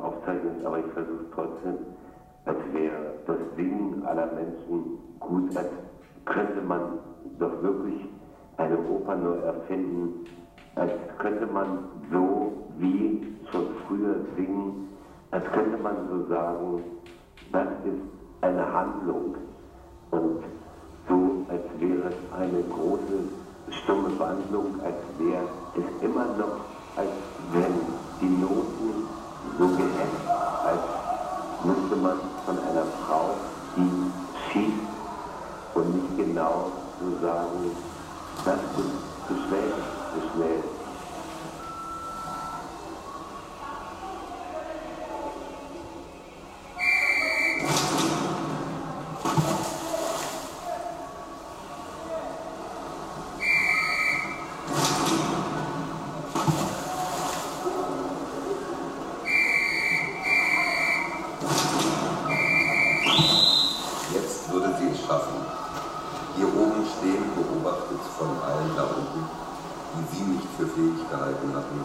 aufzeichnen, aber ich versuche trotzdem, als wäre das Singen aller Menschen gut, als könnte man doch wirklich eine Oper neu erfinden, als könnte man so wie schon früher singen, als könnte man so sagen, das ist eine Handlung. Und so als wäre es eine große stumme Wandlung, als wäre es immer noch, als wenn Frau, die schießt und nicht genau so sagen, das ist zu schnell, zu schnell. Jetzt würde sie es schaffen. Hier oben stehen, beobachtet von allen da unten, die sie nicht für fähig gehalten hatten.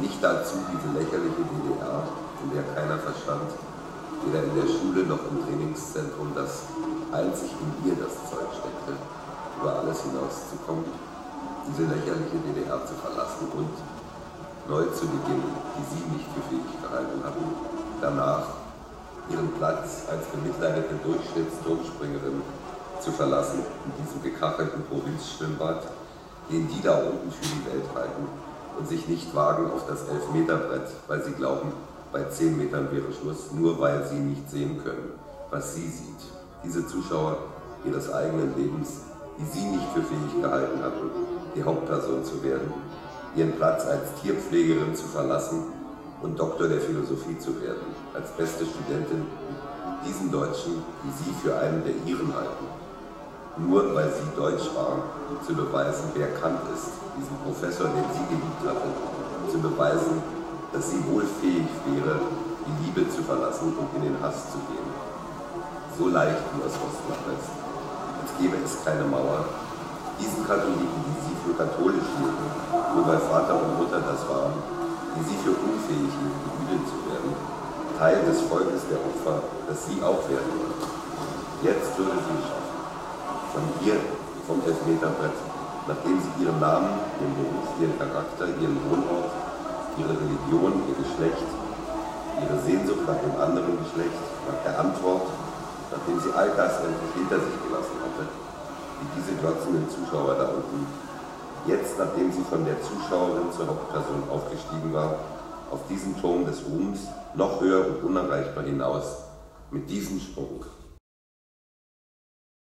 Nicht dazu diese lächerliche DDR, in der keiner verstand, weder in der Schule noch im Trainingszentrum, dass einzig in ihr das Zeug steckte, über alles hinauszukommen, diese lächerliche DDR zu verlassen und neu zu beginnen, die sie nicht für fähig gehalten hatten, danach ihren Platz als bemitleidete Durchschnittsturmspringerin zu verlassen in diesem gekachelten Provinzschwimmbad, den die da unten für die Welt halten und sich nicht wagen auf das Elfmeterbrett, weil sie glauben, bei zehn Metern wäre Schluss, nur weil sie nicht sehen können, was sie sieht. Diese Zuschauer ihres eigenen Lebens, die sie nicht für fähig gehalten hatten, die Hauptperson zu werden, ihren Platz als Tierpflegerin zu verlassen und Doktor der Philosophie zu werden, als beste Studentin diesen Deutschen, die sie für einen der ihren halten. Nur weil sie Deutsch war, zu beweisen, wer Kant ist, diesen Professor, den sie geliebt hatte, zu beweisen, dass sie wohl fähig wäre, die Liebe zu verlassen und in den Hass zu gehen. So leicht wie aus Ost West, als gäbe es keine Mauer. Diesen Katholiken, die sie für katholisch hielten, nur weil Vater und Mutter das waren, die sie für unfähig hielten, Jüdin zu werden, Teil des Volkes der Opfer, das sie auch werden wollte. Jetzt würde sie es schaffen. Von hier, vom Elfmeterbrett, nachdem sie ihren Namen, ihren Beruf, ihren Charakter, ihren Wohnort, ihre Religion, ihr Geschlecht, ihre Sehnsucht nach dem anderen Geschlecht, nach der Antwort, nachdem sie all das endlich hinter sich gelassen hatte, wie diese glotzenden Zuschauer da unten, jetzt, nachdem sie von der Zuschauerin zur Hauptperson aufgestiegen war, auf diesen Turm des Ruhms noch höher und unerreichbar hinaus, mit diesem Sprung